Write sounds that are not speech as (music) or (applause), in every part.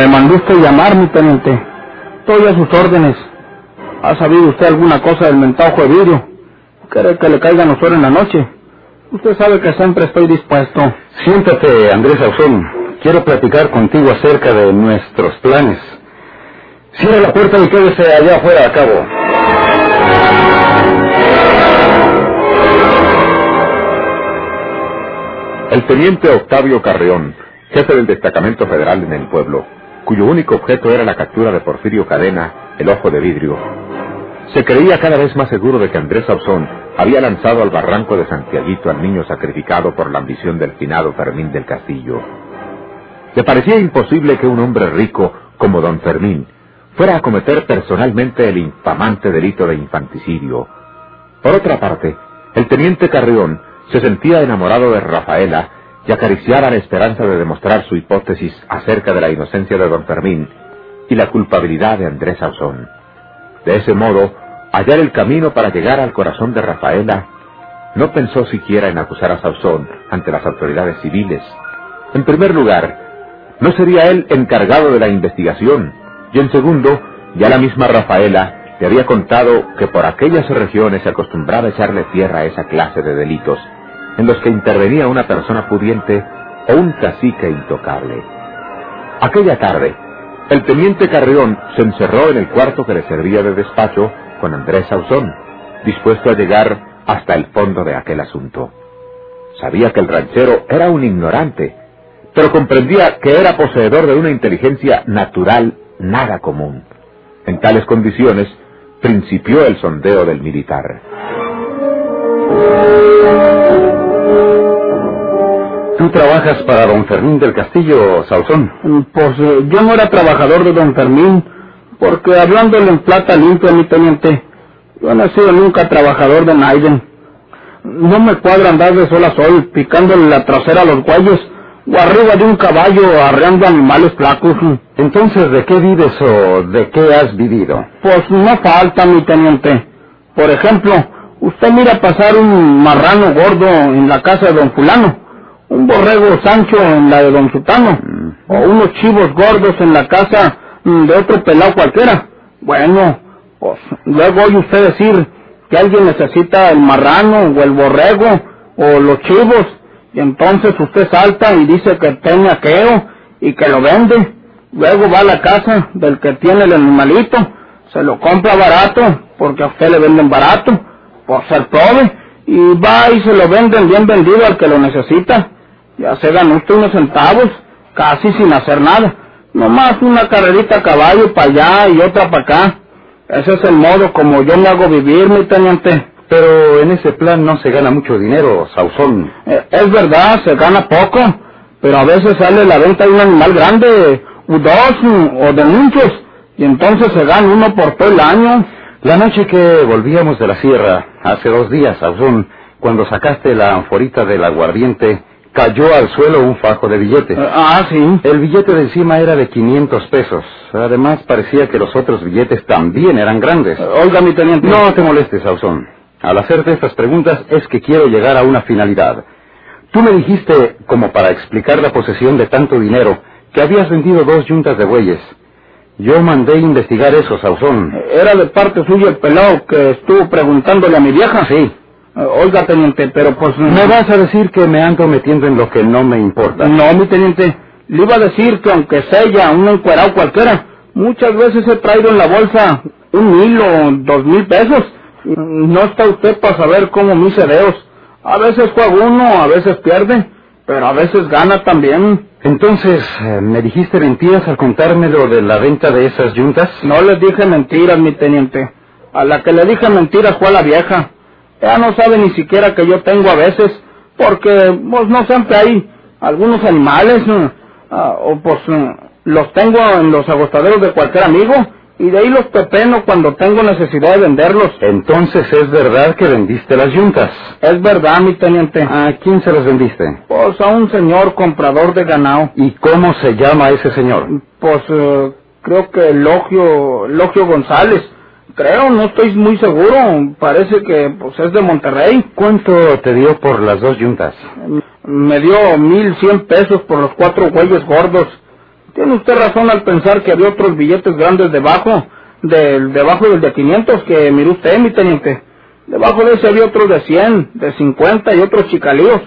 Me mandó usted llamar, mi teniente. Estoy a sus órdenes. ¿Ha sabido usted alguna cosa del mentajo de vidrio? ¿Quiere que le caiga nosotros en la noche? Usted sabe que siempre estoy dispuesto. Siéntate, Andrés Ausón. Quiero platicar contigo acerca de nuestros planes. Cierra la puerta y quédese allá afuera a cabo. El teniente Octavio Carreón, jefe del destacamento federal en el pueblo, cuyo único objeto era la captura de Porfirio Cadena, el ojo de vidrio, se creía cada vez más seguro de que Andrés Ausón había lanzado al barranco de Santiaguito al niño sacrificado por la ambición del finado Fermín del Castillo. Le parecía imposible que un hombre rico como don Fermín fuera a cometer personalmente el infamante delito de infanticidio. Por otra parte, el teniente Carrión se sentía enamorado de Rafaela y acariciaba la esperanza de demostrar su hipótesis acerca de la inocencia de don Fermín y la culpabilidad de Andrés Ausón. De ese modo, hallar el camino para llegar al corazón de Rafaela, no pensó siquiera en acusar a Sauzón ante las autoridades civiles. En primer lugar, no sería él encargado de la investigación, y en segundo, ya la misma Rafaela le había contado que por aquellas regiones se acostumbraba a echarle tierra a esa clase de delitos, en los que intervenía una persona pudiente o un cacique intocable. Aquella tarde, el teniente Carrión se encerró en el cuarto que le servía de despacho con Andrés Sauzón, dispuesto a llegar hasta el fondo de aquel asunto. Sabía que el ranchero era un ignorante, pero comprendía que era poseedor de una inteligencia natural nada común. En tales condiciones, principió el sondeo del militar. ¿Tú trabajas para don Fermín del Castillo, Sauzón? Pues eh, yo no era trabajador de don Fermín, porque hablándole en plata limpia, mi teniente, yo no he sido nunca trabajador de Naiden. No me cuadra andar de sol a sol, picándole la trasera a los guayos, o arriba de un caballo arreando animales flacos. Entonces, ¿de qué vives o de qué has vivido? Pues no falta, mi teniente. Por ejemplo, usted mira pasar un marrano gordo en la casa de don fulano un borrego Sancho en la de Don Sutano, o unos chivos gordos en la casa mm, de otro pelado cualquiera. Bueno, pues luego oye usted decir que alguien necesita el marrano o el borrego o los chivos, y entonces usted salta y dice que tiene aqueo y que lo vende. Luego va a la casa del que tiene el animalito, se lo compra barato, porque a usted le venden barato, por ser pobre, y va y se lo venden bien vendido al que lo necesita. Ya se ganó usted unos centavos, casi sin hacer nada. Nomás una carrerita a caballo para allá y otra para acá. Ese es el modo como yo me hago vivir, mi teniente. Pero en ese plan no se gana mucho dinero, Sauzón. Eh, es verdad, se gana poco, pero a veces sale la venta de un animal grande, o dos, o de muchos, y entonces se gana uno por todo el año. La noche que volvíamos de la sierra, hace dos días, Sauzón, cuando sacaste la anforita del aguardiente, cayó al suelo un fajo de billetes. Ah, sí. El billete de encima era de 500 pesos. Además, parecía que los otros billetes también eran grandes. Oiga, mi teniente. No te molestes, Sauzón. Al hacerte estas preguntas es que quiero llegar a una finalidad. Tú me dijiste, como para explicar la posesión de tanto dinero, que habías vendido dos yuntas de bueyes. Yo mandé investigar eso, Sauzón. ¿Era de parte suya el pelado que estuvo preguntándole a mi vieja? Sí. Oiga, teniente, pero pues... ¿Me vas a decir que me ando metiendo en lo que no me importa? No, mi teniente. Le iba a decir que aunque sea un encuerado cualquiera, muchas veces he traído en la bolsa un mil o dos mil pesos. No está usted para saber cómo mis cereos. A veces juega uno, a veces pierde, pero a veces gana también. Entonces, eh, ¿me dijiste mentiras al contarme lo de la venta de esas yuntas? No les dije mentiras, mi teniente. A la que le dije mentiras fue a la vieja. Ella no sabe ni siquiera que yo tengo a veces, porque pues no siempre hay algunos animales, ah, o pues los tengo en los agostaderos de cualquier amigo, y de ahí los pepeno cuando tengo necesidad de venderlos. Entonces es verdad que vendiste las yuntas. Es verdad, mi teniente. ¿A quién se las vendiste? Pues a un señor comprador de ganado. ¿Y cómo se llama ese señor? Pues eh, creo que Logio, Logio González. Creo, no estoy muy seguro. Parece que pues es de Monterrey. ¿Cuánto te dio por las dos yuntas? Me dio mil cien pesos por los cuatro güeyes gordos. Tiene usted razón al pensar que había otros billetes grandes debajo, del, debajo del de 500 que miró usted, mi teniente. Debajo de ese había otros de 100, de 50 y otros chicalíos.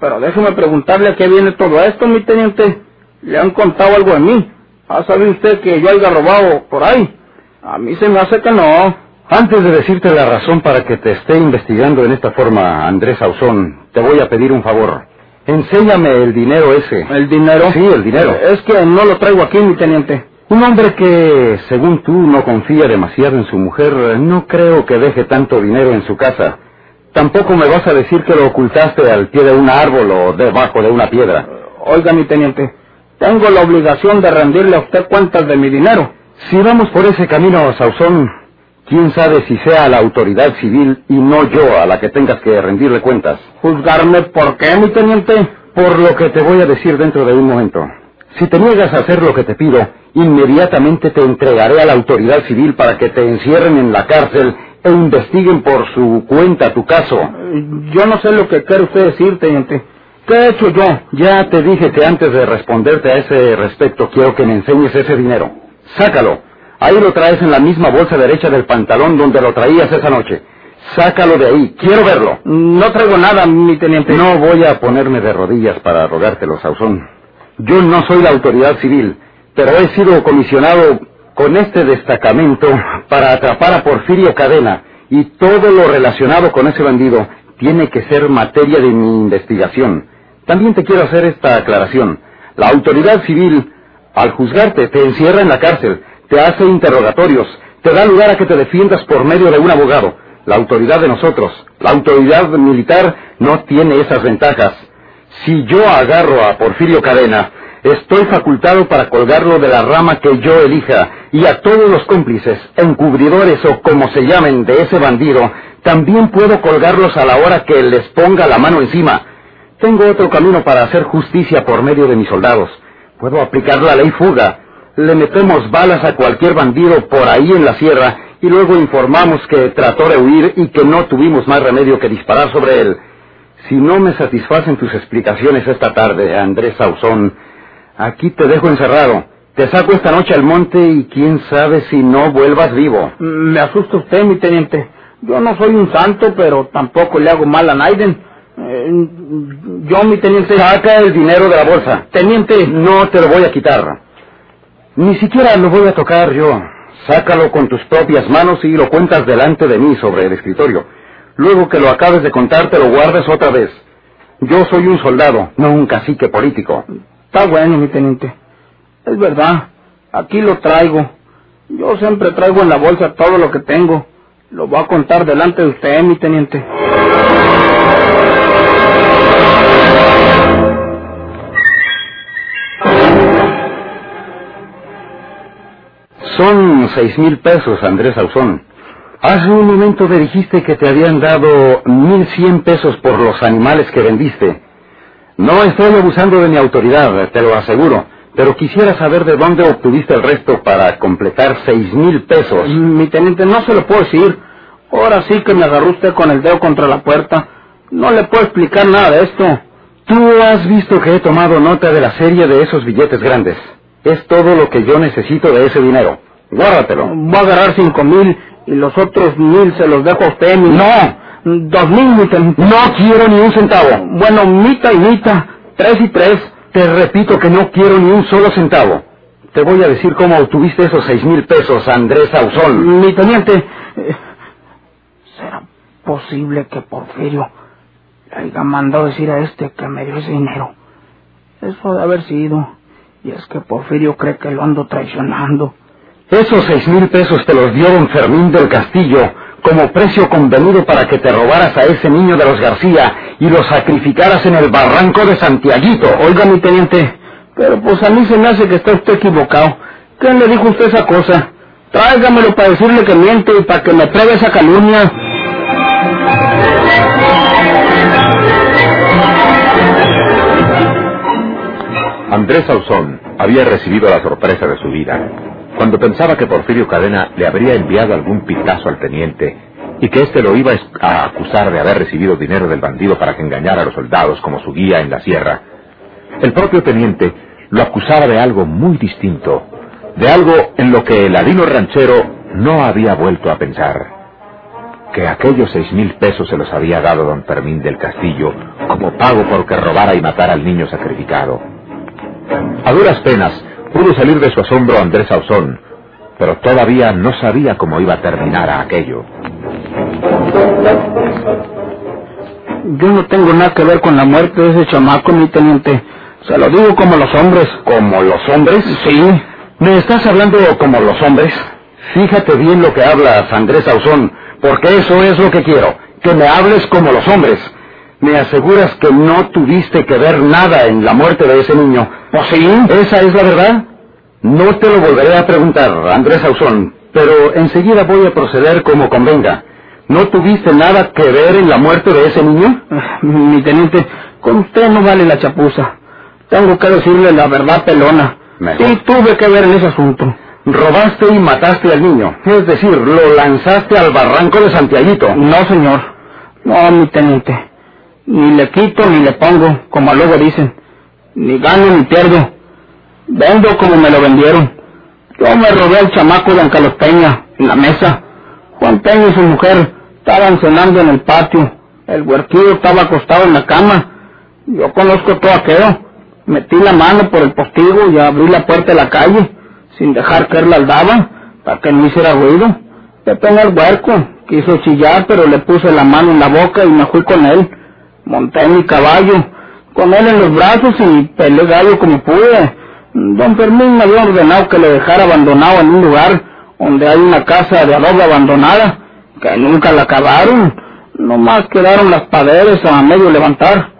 Pero déjeme preguntarle a qué viene todo esto, mi teniente. ¿Le han contado algo de mí? ¿Ha sabido usted que yo haya robado por ahí? A mí se me hace que no. Antes de decirte la razón para que te esté investigando en esta forma, Andrés Ausón, te voy a pedir un favor. Enséñame el dinero ese. ¿El dinero? Sí, el dinero. Es que no lo traigo aquí, mi teniente. Un hombre que, según tú, no confía demasiado en su mujer, no creo que deje tanto dinero en su casa. Tampoco me vas a decir que lo ocultaste al pie de un árbol o debajo de una piedra. Oiga, mi teniente, tengo la obligación de rendirle a usted cuentas de mi dinero. Si vamos por ese camino, Sauzón, quién sabe si sea la autoridad civil y no yo a la que tengas que rendirle cuentas. ¿Juzgarme por qué, mi teniente? Por lo que te voy a decir dentro de un momento. Si te niegas a hacer lo que te pido, inmediatamente te entregaré a la autoridad civil para que te encierren en la cárcel e investiguen por su cuenta tu caso. Yo no sé lo que quiere usted decir, teniente. ¿Qué he hecho yo? Ya te dije que antes de responderte a ese respecto quiero que me enseñes ese dinero. Sácalo. Ahí lo traes en la misma bolsa derecha del pantalón donde lo traías esa noche. Sácalo de ahí. Quiero verlo. No traigo nada, mi teniente. No voy a ponerme de rodillas para rogártelo, Sauzón. Yo no soy la autoridad civil, pero he sido comisionado con este destacamento para atrapar a Porfirio Cadena y todo lo relacionado con ese bandido tiene que ser materia de mi investigación. También te quiero hacer esta aclaración. La autoridad civil, al juzgarte, te encierra en la cárcel, te hace interrogatorios, te da lugar a que te defiendas por medio de un abogado. La autoridad de nosotros, la autoridad militar, no tiene esas ventajas. Si yo agarro a Porfirio Cadena, estoy facultado para colgarlo de la rama que yo elija, y a todos los cómplices, encubridores o como se llamen de ese bandido, también puedo colgarlos a la hora que les ponga la mano encima. Tengo otro camino para hacer justicia por medio de mis soldados. Puedo aplicar la ley fuga. Le metemos balas a cualquier bandido por ahí en la sierra y luego informamos que trató de huir y que no tuvimos más remedio que disparar sobre él. Si no me satisfacen tus explicaciones esta tarde, Andrés Sauzón, aquí te dejo encerrado. Te saco esta noche al monte y quién sabe si no vuelvas vivo. Me asusta usted, mi teniente. Yo no soy un santo, pero tampoco le hago mal a Naiden. Eh, yo, mi teniente... Saca el dinero de la bolsa. Teniente... No te lo voy a quitar. Ni siquiera lo voy a tocar yo. Sácalo con tus propias manos y lo cuentas delante de mí sobre el escritorio. Luego que lo acabes de contar, te lo guardes otra vez. Yo soy un soldado, no un cacique político. Está bueno, mi teniente. Es verdad. Aquí lo traigo. Yo siempre traigo en la bolsa todo lo que tengo. Lo voy a contar delante de usted, mi teniente. Son seis mil pesos, Andrés Ausón. Hace un momento me dijiste que te habían dado mil cien pesos por los animales que vendiste. No estoy abusando de mi autoridad, te lo aseguro, pero quisiera saber de dónde obtuviste el resto para completar seis mil pesos. Mi teniente, no se lo puedo decir. Ahora sí que me agarró usted con el dedo contra la puerta. No le puedo explicar nada de esto. Tú has visto que he tomado nota de la serie de esos billetes grandes. Es todo lo que yo necesito de ese dinero. Guárdatelo. Voy a agarrar cinco mil y los otros mil se los dejo a usted, mi... No. Dos mil, mi teniente. No quiero ni un centavo. Bueno, mitad y mitad. Tres y tres. Te repito que no quiero ni un solo centavo. Te voy a decir cómo obtuviste esos seis mil pesos, Andrés Ausón. Mi teniente, eh, ¿será posible que Porfirio le haya mandado decir a este que me dio ese dinero? Eso de haber sido. Y es que Porfirio cree que lo ando traicionando. Esos seis mil pesos te los dio don Fermín del Castillo como precio convenido para que te robaras a ese niño de los García y lo sacrificaras en el barranco de Santiaguito. Oiga, mi teniente, pero pues a mí se me hace que está usted equivocado. ¿Quién le dijo usted esa cosa? Tráigamelo para decirle que miente y para que me pruebe esa calumnia. Andrés Ausón había recibido la sorpresa de su vida cuando pensaba que Porfirio Cadena le habría enviado algún pitazo al teniente y que éste lo iba a acusar de haber recibido dinero del bandido para que engañara a los soldados como su guía en la sierra. El propio teniente lo acusaba de algo muy distinto, de algo en lo que el ladino ranchero no había vuelto a pensar. Que aquellos seis mil pesos se los había dado don Fermín del Castillo como pago porque robara y matara al niño sacrificado. A duras penas pudo salir de su asombro Andrés Ausón, pero todavía no sabía cómo iba a terminar a aquello. Yo no tengo nada que ver con la muerte de ese chamaco, mi teniente. Se lo digo como los hombres. ¿Como los hombres? Sí. ¿Me estás hablando como los hombres? Fíjate bien lo que hablas, Andrés Ausón, porque eso es lo que quiero, que me hables como los hombres. Me aseguras que no tuviste que ver nada en la muerte de ese niño. ¿O sí? ¿Esa es la verdad? No te lo volveré a preguntar, Andrés Ausón, pero enseguida voy a proceder como convenga. ¿No tuviste nada que ver en la muerte de ese niño? Mi teniente, con usted no vale la chapuza. Tengo que decirle la verdad pelona. Mejor. Sí, tuve que ver en ese asunto. Robaste y mataste al niño. Es decir, lo lanzaste al barranco de Santiaguito. No, señor. No, mi teniente. Ni le quito ni le pongo, como luego dicen. Ni gano ni pierdo. Vendo como me lo vendieron. Yo me robé al chamaco de Ancalos Peña, en la mesa. Juan Peña y su mujer estaban cenando en el patio. El huerquillo estaba acostado en la cama. Yo conozco todo aquello. Metí la mano por el postigo y abrí la puerta de la calle, sin dejar él la aldaba, para que no hiciera ruido. Pepe en el huerco, quiso chillar, pero le puse la mano en la boca y me fui con él. Monté mi caballo, con él en los brazos y peleé gallo como pude. Don Fermín me había ordenado que le dejara abandonado en un lugar donde hay una casa de adobe abandonada, que nunca la acabaron. Nomás quedaron las paredes a medio levantar.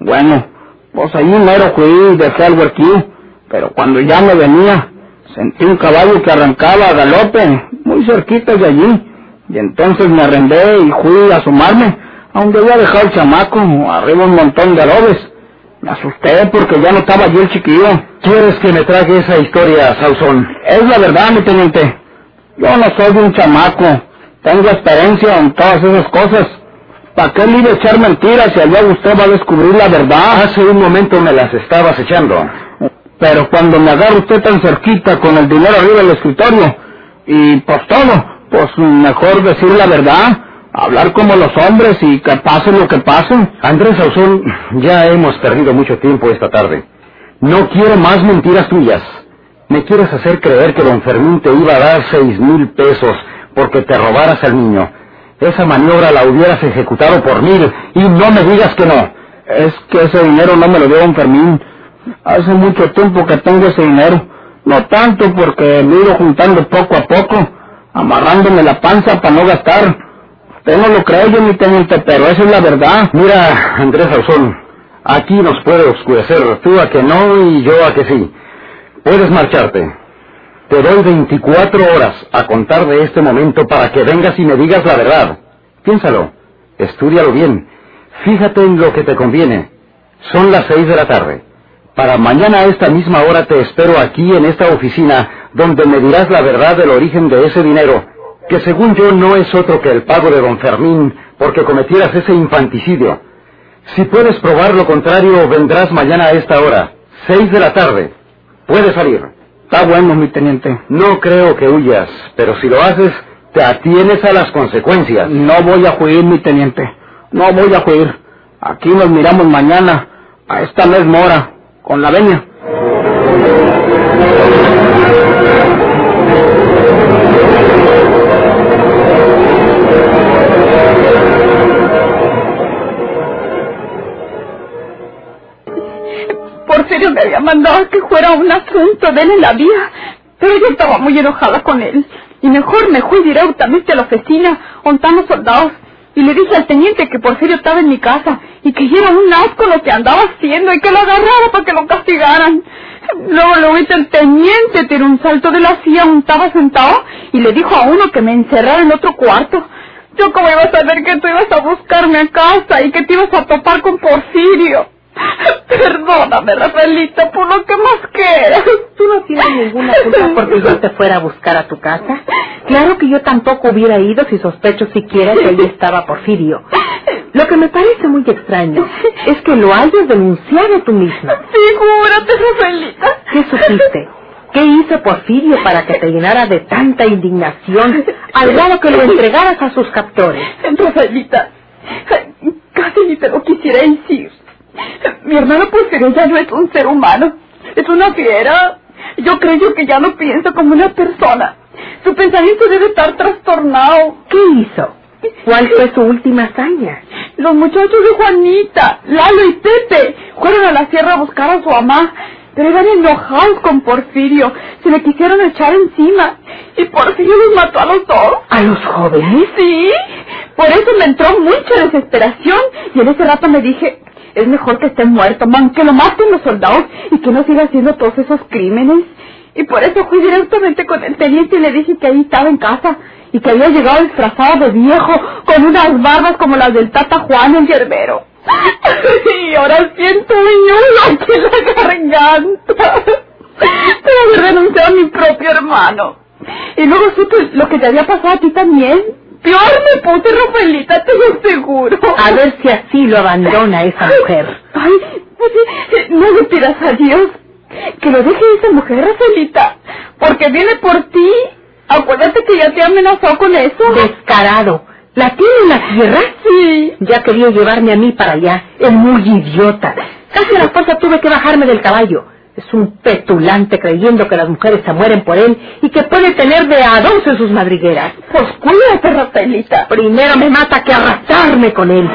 Bueno, pues allí mero fui y dejé al huerquillo, pero cuando ya me venía, sentí un caballo que arrancaba a galope, muy cerquita de allí, y entonces me arrendé y fui a asomarme, a donde había dejado el chamaco, arriba un montón de adobes. Me asusté porque ya no estaba allí el chiquillo. ¿Quieres que me trague esa historia, Sausón? Es la verdad, mi teniente. Yo no soy un chamaco. Tengo experiencia en todas esas cosas. ¿Para qué le iba a echar mentiras si luego usted va a descubrir la verdad? Hace un momento me las estabas echando. Pero cuando me agarra usted tan cerquita con el dinero arriba del escritorio y pues todo, pues mejor decir la verdad, hablar como los hombres y que pase lo que pase. Andrés Sausón, ya hemos perdido mucho tiempo esta tarde. No quiero más mentiras tuyas. Me quieres hacer creer que don Fermín te iba a dar seis mil pesos porque te robaras al niño. Esa maniobra la hubieras ejecutado por mil y no me digas que no. Es que ese dinero no me lo dio don Fermín. Hace mucho tiempo que tengo ese dinero. No tanto porque lo he ido juntando poco a poco, amarrándome la panza para no gastar. Usted no lo cree yo, mi teniente, pero esa es la verdad. Mira, Andrés Ausón, aquí nos puede oscurecer tú a que no y yo a que sí. Puedes marcharte. Te doy 24 horas a contar de este momento para que vengas y me digas la verdad. Piénsalo, estúdialo bien, fíjate en lo que te conviene. Son las seis de la tarde. Para mañana a esta misma hora te espero aquí en esta oficina donde me dirás la verdad del origen de ese dinero, que según yo no es otro que el pago de don Fermín porque cometieras ese infanticidio. Si puedes probar lo contrario, vendrás mañana a esta hora, seis de la tarde. Puedes salir. Está bueno, mi teniente. No creo que huyas, pero si lo haces, te atienes a las consecuencias. No voy a huir, mi teniente. No voy a huir. Aquí nos miramos mañana, a esta misma hora, con la veña. Porfirio me había mandado que fuera un asunto de él en la vía, pero yo estaba muy enojada con él. Y mejor me fui directamente a la oficina, los soldados, y le dije al teniente que Porfirio estaba en mi casa, y que era un asco lo que andaba haciendo, y que lo agarrara para que lo castigaran. Luego lo vi el teniente, tiró un salto de la silla estaba sentado, y le dijo a uno que me encerrara en otro cuarto. Yo cómo iba a saber que tú ibas a buscarme a casa y que te ibas a topar con Porfirio. Perdóname, Rafaelito, por lo que más quieras. Tú no tienes ninguna culpa porque yo te fuera a buscar a tu casa. Claro que yo tampoco hubiera ido si sospecho siquiera que ahí estaba Porfirio. Lo que me parece muy extraño es que lo hayas denunciado tú misma. Figúrate, Rafaelita. ¿Qué supiste? ¿Qué hizo Porfirio para que te llenara de tanta indignación al grado que lo entregaras a sus captores? Rafaelita, casi ni te lo quisiera decir. Mi hermano Porfirio ya no es un ser humano, es una fiera. Yo creo que ya no piensa como una persona. Su pensamiento debe estar trastornado. ¿Qué hizo? ¿Cuál fue su última hazaña? Los muchachos de Juanita, Lalo y Pepe fueron a la sierra a buscar a su mamá, pero eran enojados con Porfirio. Se le quisieron echar encima y Porfirio los mató a los dos. ¿A los jóvenes? Sí, por eso me entró mucha desesperación y en ese rato me dije, es mejor que esté muerto, man, que lo maten los soldados y que no siga haciendo todos esos crímenes. Y por eso fui directamente con el teniente y le dije que ahí estaba en casa y que había llegado disfrazado de viejo con unas barbas como las del Tata Juan el yerbero. (laughs) Y ahora siento ñulo aquí en la garganta. (laughs) Pero renunciado a mi propio hermano. Y luego supe lo que te había pasado a ti también. Peor me puse, Rafaelita, te lo aseguro. A ver si así lo abandona esa mujer. Ay, pues, eh, no le pidas a Dios que lo deje esa mujer, Rafaelita, porque viene por ti. Acuérdate que ya te amenazó con eso. Descarado. ¿La tiene en la tierra? Sí. Ya quería llevarme a mí para allá. Es muy idiota. Casi a la fuerza tuve que bajarme del caballo. Es un petulante creyendo que las mujeres se mueren por él y que puede tener de a dos en sus madrigueras. Pues cuídate, Rafaelita. Primero me mata que arrastrarme con él.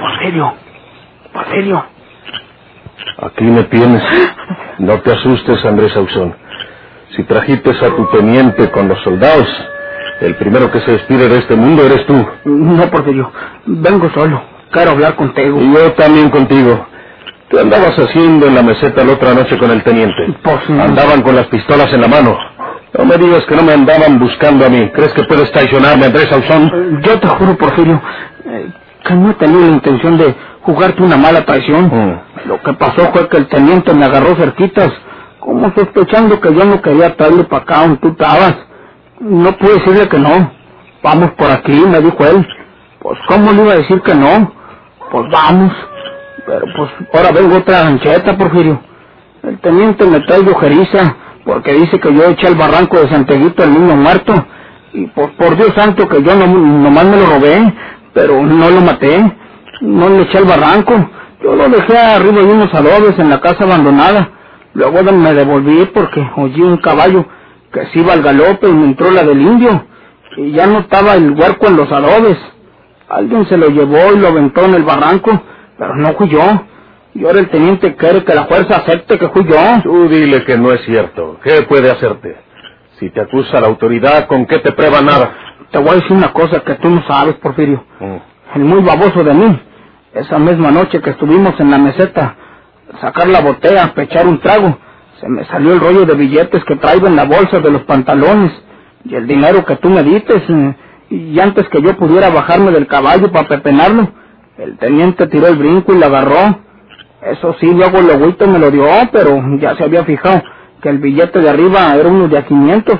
Porfirio, Porfirio. Aquí me tienes. No te asustes, Andrés Ausón. Si trajiste a tu teniente con los soldados, el primero que se despide de este mundo eres tú. No, Porfirio, vengo solo. Quiero hablar contigo. Y yo también contigo. ¿Qué andabas haciendo en la meseta la otra noche con el teniente? Pues, Andaban con las pistolas en la mano. No me digas que no me andaban buscando a mí. ¿Crees que puedes traicionarme, Andrés Ausón? Yo te juro, Porfirio, eh, que no he tenido la intención de jugarte una mala traición. Mm. Lo que pasó fue que el teniente me agarró cerquitas, como sospechando que yo no quería traerle para acá donde tú estabas. No pude decirle que no. Vamos por aquí, me dijo él. Pues, ¿cómo le iba a decir que no? Pues vamos. Pero pues, ahora vengo otra ancheta, Porfirio. El teniente me trae ojeriza, porque dice que yo eché al barranco de Santeguito al niño muerto. Y pues, por Dios santo que yo no, nomás me lo robé, pero no lo maté. No le eché al barranco. Yo lo dejé arriba de unos adobes en la casa abandonada. Luego me devolví porque oí un caballo que se iba al galope y me entró la del indio. Y ya no estaba el huerco en los adobes. Alguien se lo llevó y lo aventó en el barranco, pero no fui yo. Y ahora el teniente quiere que la fuerza acepte que fui yo. Tú dile que no es cierto. ¿Qué puede hacerte? Si te acusa la autoridad, ¿con qué te prueba nada? Te voy a decir una cosa que tú no sabes, Porfirio. Mm. El muy baboso de mí. Esa misma noche que estuvimos en la meseta, sacar la botella, pechar un trago, se me salió el rollo de billetes que traigo en la bolsa de los pantalones y el dinero que tú me diste. eh, Y antes que yo pudiera bajarme del caballo para pepenarlo, el teniente tiró el brinco y lo agarró. Eso sí, luego el agüito me lo dio, pero ya se había fijado que el billete de arriba era uno de a 500.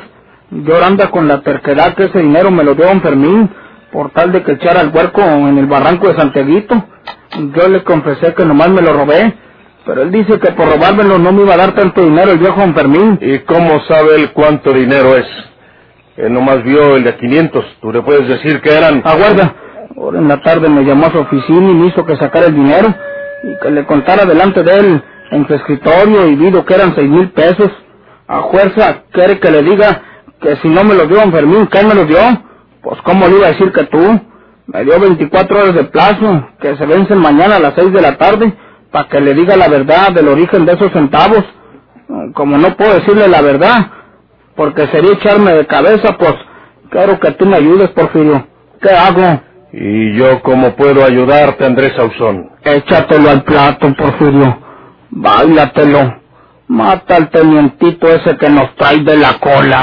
Yo anda con la terquedad que ese dinero me lo dio don Fermín, por tal de que echara al huerco en el barranco de Santeguito. Yo le confesé que nomás me lo robé, pero él dice que por robármelo no me iba a dar tanto dinero el viejo don Fermín. ¿Y cómo sabe él cuánto dinero es? Él nomás vio el de 500. Tú le puedes decir que eran... Aguarda. Ahora en la tarde me llamó a su oficina y me hizo que sacara el dinero y que le contara delante de él en su escritorio y vido que eran seis mil pesos. A fuerza quiere que le diga que si no me lo dio don Fermín, ¿quién me lo dio? Pues cómo le iba a decir que tú. Me dio 24 horas de plazo, que se vencen mañana a las 6 de la tarde, para que le diga la verdad del origen de esos centavos. Como no puedo decirle la verdad, porque sería echarme de cabeza, pues quiero que tú me ayudes, Porfirio. ¿Qué hago? ¿Y yo cómo puedo ayudarte, Andrés Ausón? Échatelo al plato, Porfirio. Báilatelo. Mata al tenientito ese que nos trae de la cola.